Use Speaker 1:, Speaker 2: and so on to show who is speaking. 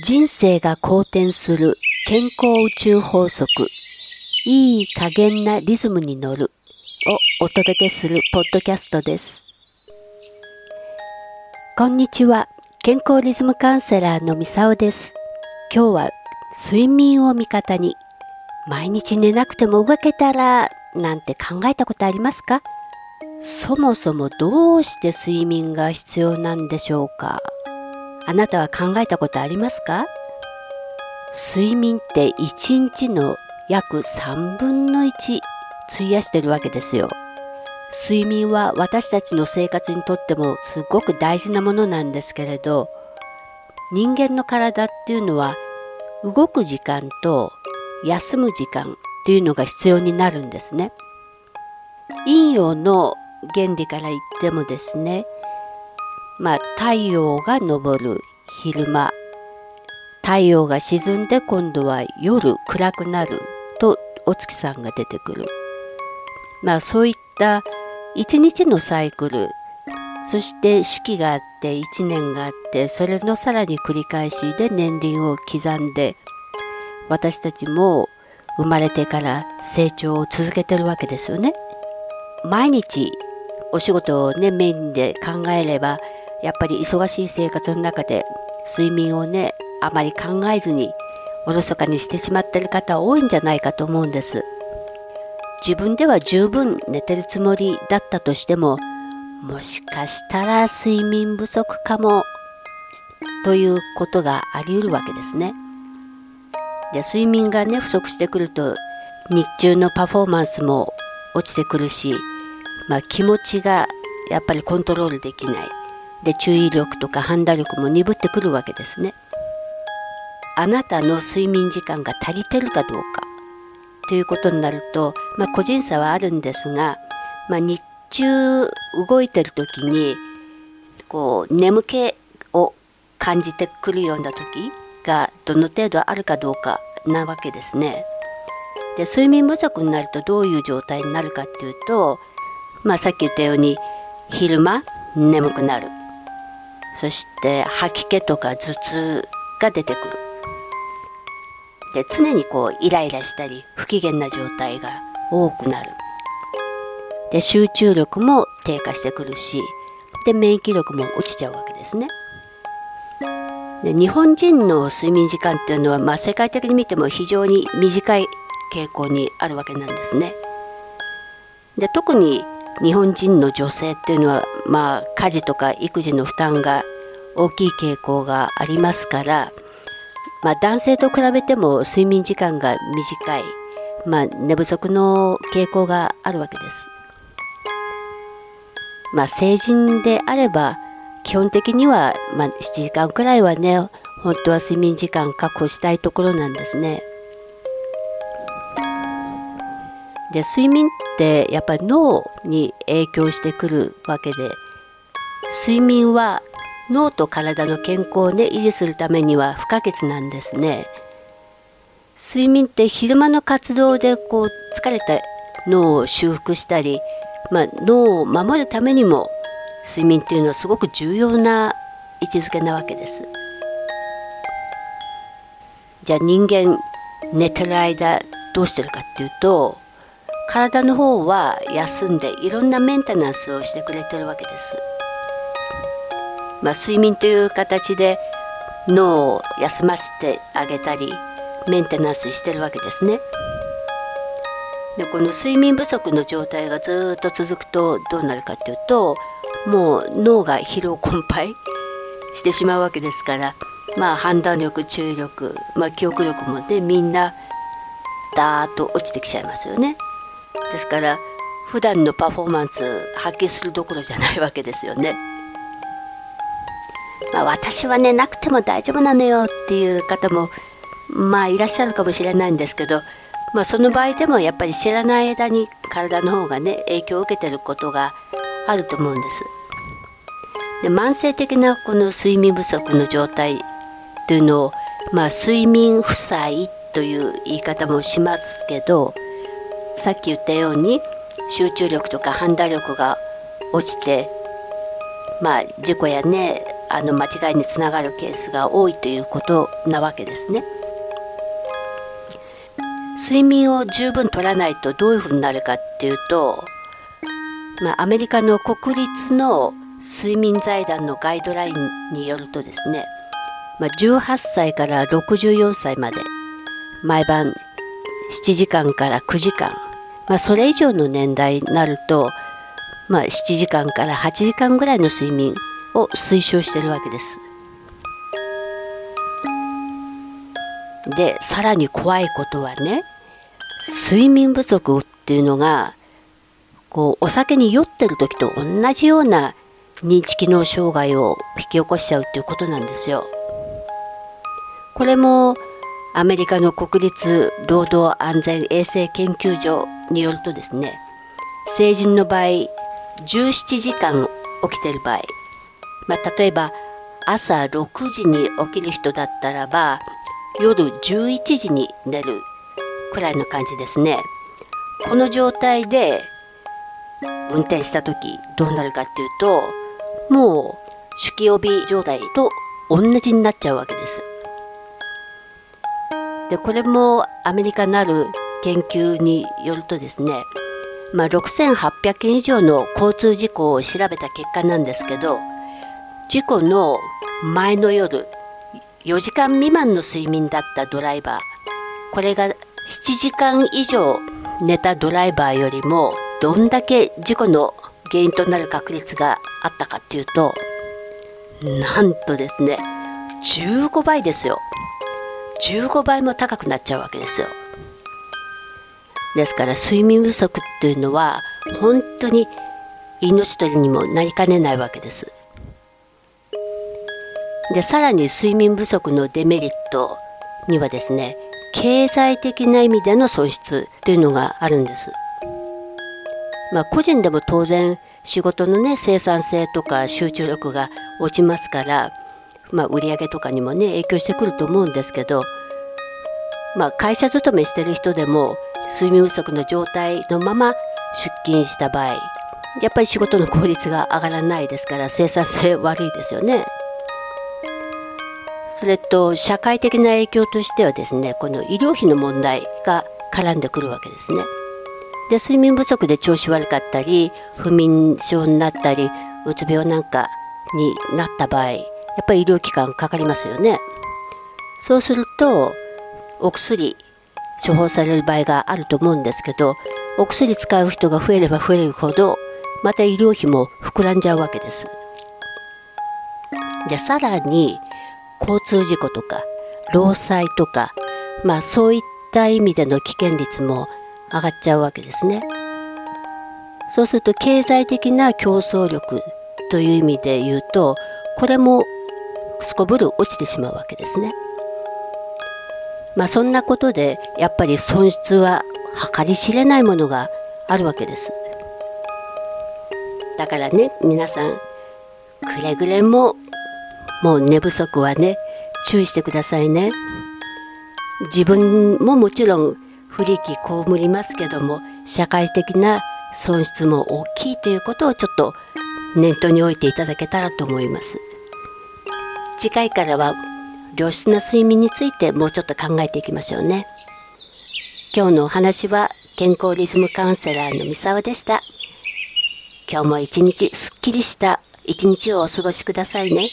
Speaker 1: 人生が好転する健康宇宙法則。いい加減なリズムに乗る。をお届けするポッドキャストです。こんにちは。健康リズムカウンセラーのみさおです。今日は睡眠を味方に。毎日寝なくても動けたらなんて考えたことありますか？そもそもどうして睡眠が必要なんでしょうか？あなたは考えたことありますか？睡眠って1日の約3分の1費やしてるわけですよ。睡眠は私たちの生活にとってもすごく大事なものなんですけれど人間の体っていうのは動く時間と休む時間っていうのが必要になるんですね。陰陽の原理から言ってもですねまあ、太陽が昇る昼間太陽が沈んで今度は夜暗くなるとお月さんが出てくるまあそういった一日のサイクルそして四季があって一年があってそれのさらに繰り返しで年輪を刻んで私たちも生まれてから成長を続けてるわけですよね。毎日お仕事をねメインで考えればやっぱり忙しい生活の中で睡眠をねあまり考えずにおろそかにしてしまってる方多いんじゃないかと思うんです。自分では十分寝てるつもりだったとしてももしかしたら睡眠不足かもということがあり得るわけですね。で睡眠がね不足してくると日中のパフォーマンスも落ちてくるし、まあ、気持ちがやっぱりコントロールできない。で注意力とか判断力も鈍ってくるわけですね。あなたの睡眠時間が足りてるかどうかということになると、まあ、個人差はあるんですが、まあ、日中動いてる時にこう眠気を感じてくるような時がどの程度あるかどうかなわけですね。で睡眠不足になるとどういう状態になるかっていうと、まあ、さっき言ったように昼間眠くなるそして吐き気とか頭痛が出てくる。で常にこうイライラしたり不機嫌な状態が多くなる。で集中力も低下してくるしで免疫力も落ちちゃうわけですね。で日本人の睡眠時間っていうのは、まあ、世界的に見ても非常に短い傾向にあるわけなんですね。で特に日本人の女性っていうのは、まあ、家事とか育児の負担が大きい傾向がありますから、まあ、男性と比べても睡眠時間が短い、まあ、寝不足の傾向があるわけです。まあ、成人であれば基本的には、まあ、7時間くらいはね本当は睡眠時間確保したいところなんですね。で睡眠ってやっぱり脳に影響してくるわけで睡眠は脳と体の健康をね維持するためには不可欠なんですね。睡眠って昼間の活動でこう疲れた脳を修復したり、まあ、脳を守るためにも睡眠っていうのはすごく重要な位置づけなわけです。じゃあ人間寝てる間どうしてるかっていうと体の方は休んでいろんなメンテナンスをしてくれてるわけです。まあ、睡眠という形で脳を休ませてあげたりメンテナンスしてるわけですね。でこの睡眠不足の状態がずっと続くとどうなるかっていうともう脳が疲労困憊してしまうわけですからまあ判断力注意力、まあ、記憶力もねみんなダーッと落ちてきちゃいますよね。ですから普段のパフォーマンス発揮するどころじゃないわけですよね。まあ、私はねなくても大丈夫なのよっていう方もまあいらっしゃるかもしれないんですけど、まあ、その場合でもやっぱり知らない間に体の方がね影響を受けてることがあると思うんです。で慢性的なこの睡眠不足の状態というのを、まあ、睡眠負債という言い方もしますけどさっき言ったように集中力とか判断力が落ちてまあ事故やねあの間違いにつながるケースが多いということなわけですね。睡眠を十分取らないとどういうふうになるかっていうと、まあ、アメリカの国立の睡眠財団のガイドラインによるとですね、まあ、18歳から64歳まで毎晩7時間から9時間、まあ、それ以上の年代になると、まあ、7時間から8時間ぐらいの睡眠を推奨してるわけです。でさらに怖いことはね睡眠不足っていうのがこうお酒に酔ってる時と同じような認知機能障害を引き起こしちゃうっていうことなんですよ。これもアメリカの国立労働安全衛生研究所によるとですね成人の場合17時間起きてる場合、まあ、例えば朝6時に起きる人だったらば夜11時に寝るくらいの感じですね。この状態で運転した時どうなるかっていうともう酒気帯び状態と同じになっちゃうわけです。でこれもアメリカのある研究によるとですね、まあ、6800件以上の交通事故を調べた結果なんですけど事故の前の夜4時間未満の睡眠だったドライバーこれが7時間以上寝たドライバーよりもどんだけ事故の原因となる確率があったかっていうとなんとですね15倍ですよ。15倍も高くなっちゃうわけですよ。ですから睡眠不足っていうのは本当に命取りにもなりかねないわけですでさらに睡眠不足のデメリットにはですね経済的な意味での損失っていうのがあるんです。まあ、個人でも当然仕事のね生産性とか集中力が落ちますから、まあ、売上とかにもね影響してくると思うんですけど、まあ、会社勤めしてる人でも睡眠不足の状態のまま出勤した場合やっぱり仕事の効率が上がらないですから生産性悪いですよね。それと社会的な影響としてはですねこの医療費の問題が絡んでくるわけですね。で睡眠不足で調子悪かったり不眠症になったりうつ病なんかになった場合やっぱり医療機関かかりますよね。そうするとお薬処方される場合があると思うんですけどお薬使う人が増えれば増えるほどまた医療費も膨らんじゃうわけです。でさらに交通事故とか労災とか、まあ、そういった意味での危険率も上がっちゃうわけですね。そうすると経済的な競争力という意味で言うとこれもすこぶる落ちてしまうわけですね。まあそんなことでやっぱり損失は計り知れないものがあるわけです。だからね皆さんくれぐれももう寝不足はね注意してくださいね自分ももちろん不利益被りますけども社会的な損失も大きいということをちょっと念頭に置いていただけたらと思います次回からは良質な睡眠についてもうちょっと考えていきましょうね今日のお話は健康リズムカウンセラーの三沢でした今日も一日すっきりした一日をお過ごしくださいね。